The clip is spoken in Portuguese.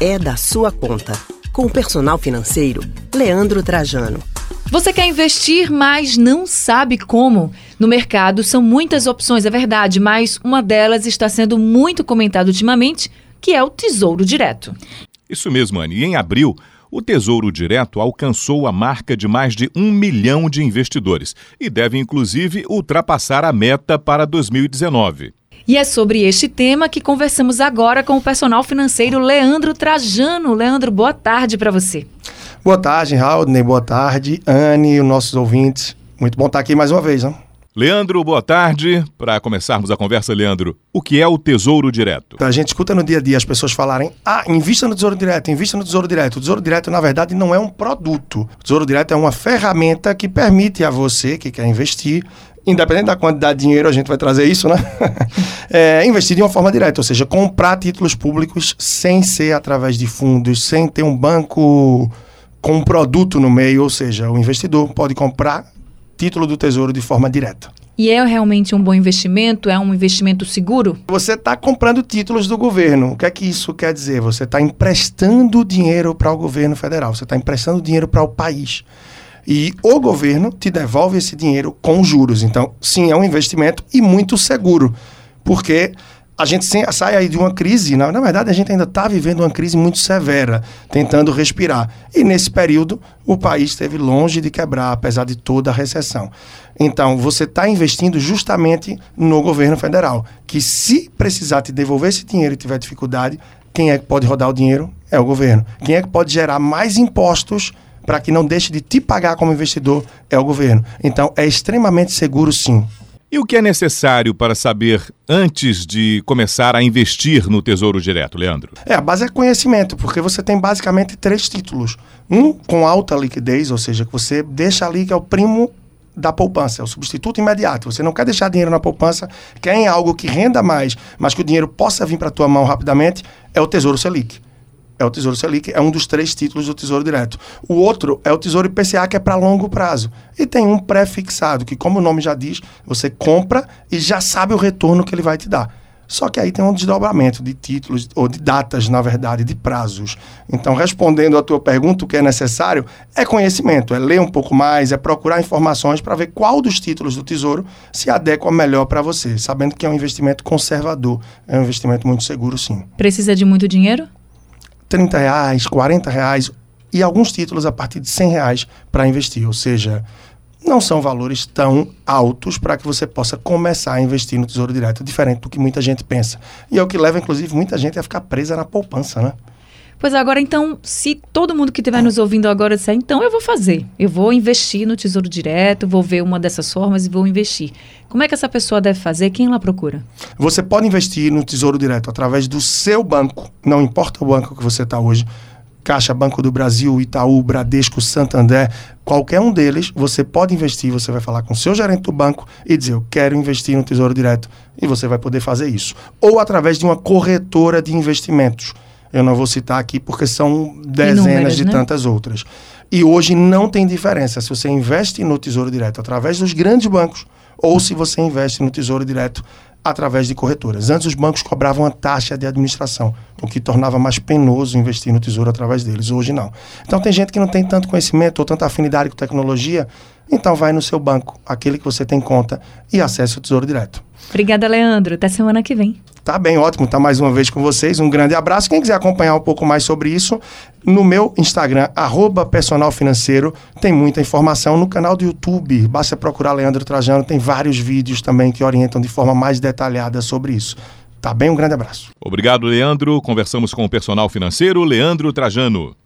é da sua conta. Com o personal financeiro, Leandro Trajano. Você quer investir, mas não sabe como? No mercado são muitas opções, é verdade, mas uma delas está sendo muito comentada ultimamente, que é o Tesouro Direto. Isso mesmo, Anne. E em abril, o Tesouro Direto alcançou a marca de mais de um milhão de investidores e deve, inclusive, ultrapassar a meta para 2019. E é sobre este tema que conversamos agora com o personal financeiro Leandro Trajano. Leandro, boa tarde para você. Boa tarde, Raudney. Boa tarde, Anne e os nossos ouvintes. Muito bom estar aqui mais uma vez, né? Leandro, boa tarde. Para começarmos a conversa, Leandro, o que é o Tesouro Direto? A gente escuta no dia a dia as pessoas falarem: ah, invista no Tesouro Direto, invista no Tesouro Direto. O Tesouro Direto, na verdade, não é um produto. O Tesouro Direto é uma ferramenta que permite a você que quer investir independente da quantidade de dinheiro, a gente vai trazer isso, né? é, investir de uma forma direta, ou seja, comprar títulos públicos sem ser através de fundos, sem ter um banco com um produto no meio, ou seja, o investidor pode comprar título do Tesouro de forma direta. E é realmente um bom investimento? É um investimento seguro? Você está comprando títulos do governo. O que é que isso quer dizer? Você está emprestando dinheiro para o governo federal, você está emprestando dinheiro para o país. E o governo te devolve esse dinheiro com juros. Então, sim, é um investimento e muito seguro. Porque a gente sai aí de uma crise, na, na verdade a gente ainda está vivendo uma crise muito severa, tentando respirar. E nesse período o país esteve longe de quebrar, apesar de toda a recessão. Então você está investindo justamente no governo federal, que se precisar te devolver esse dinheiro e tiver dificuldade, quem é que pode rodar o dinheiro? É o governo. Quem é que pode gerar mais impostos para que não deixe de te pagar como investidor? É o governo. Então é extremamente seguro sim. E o que é necessário para saber antes de começar a investir no Tesouro Direto, Leandro? É, a base é conhecimento, porque você tem basicamente três títulos. Um com alta liquidez, ou seja, que você deixa ali que é o primo da poupança, é o substituto imediato. Você não quer deixar dinheiro na poupança, quer em algo que renda mais, mas que o dinheiro possa vir para a tua mão rapidamente, é o Tesouro Selic é o Tesouro Selic, é um dos três títulos do Tesouro Direto. O outro é o Tesouro IPCA, que é para longo prazo. E tem um pré-fixado, que, como o nome já diz, você compra e já sabe o retorno que ele vai te dar. Só que aí tem um desdobramento de títulos, ou de datas, na verdade, de prazos. Então, respondendo à tua pergunta, o que é necessário é conhecimento, é ler um pouco mais, é procurar informações para ver qual dos títulos do Tesouro se adequa melhor para você, sabendo que é um investimento conservador, é um investimento muito seguro, sim. Precisa de muito dinheiro? 30 reais, 40 reais e alguns títulos a partir de 100 reais para investir. Ou seja, não são valores tão altos para que você possa começar a investir no Tesouro Direto, diferente do que muita gente pensa. E é o que leva, inclusive, muita gente a ficar presa na poupança, né? Pois agora, então, se todo mundo que estiver nos ouvindo agora disser, então eu vou fazer, eu vou investir no Tesouro Direto, vou ver uma dessas formas e vou investir. Como é que essa pessoa deve fazer? Quem ela procura? Você pode investir no Tesouro Direto através do seu banco, não importa o banco que você está hoje. Caixa, Banco do Brasil, Itaú, Bradesco, Santander, qualquer um deles, você pode investir, você vai falar com o seu gerente do banco e dizer, eu quero investir no Tesouro Direto. E você vai poder fazer isso. Ou através de uma corretora de investimentos eu não vou citar aqui porque são dezenas Inúmeras, de né? tantas outras. E hoje não tem diferença se você investe no Tesouro Direto através dos grandes bancos ou se você investe no Tesouro Direto através de corretoras. Antes os bancos cobravam a taxa de administração, o que tornava mais penoso investir no Tesouro através deles. Hoje não. Então tem gente que não tem tanto conhecimento ou tanta afinidade com tecnologia, então vai no seu banco, aquele que você tem conta, e acesse o Tesouro Direto. Obrigada, Leandro. Até semana que vem. Tá bem, ótimo tá mais uma vez com vocês. Um grande abraço. Quem quiser acompanhar um pouco mais sobre isso, no meu Instagram, arroba personal financeiro, tem muita informação. No canal do YouTube, basta procurar Leandro Trajano, tem vários vídeos também que orientam de forma mais detalhada sobre isso. Tá bem? Um grande abraço. Obrigado, Leandro. Conversamos com o personal financeiro Leandro Trajano.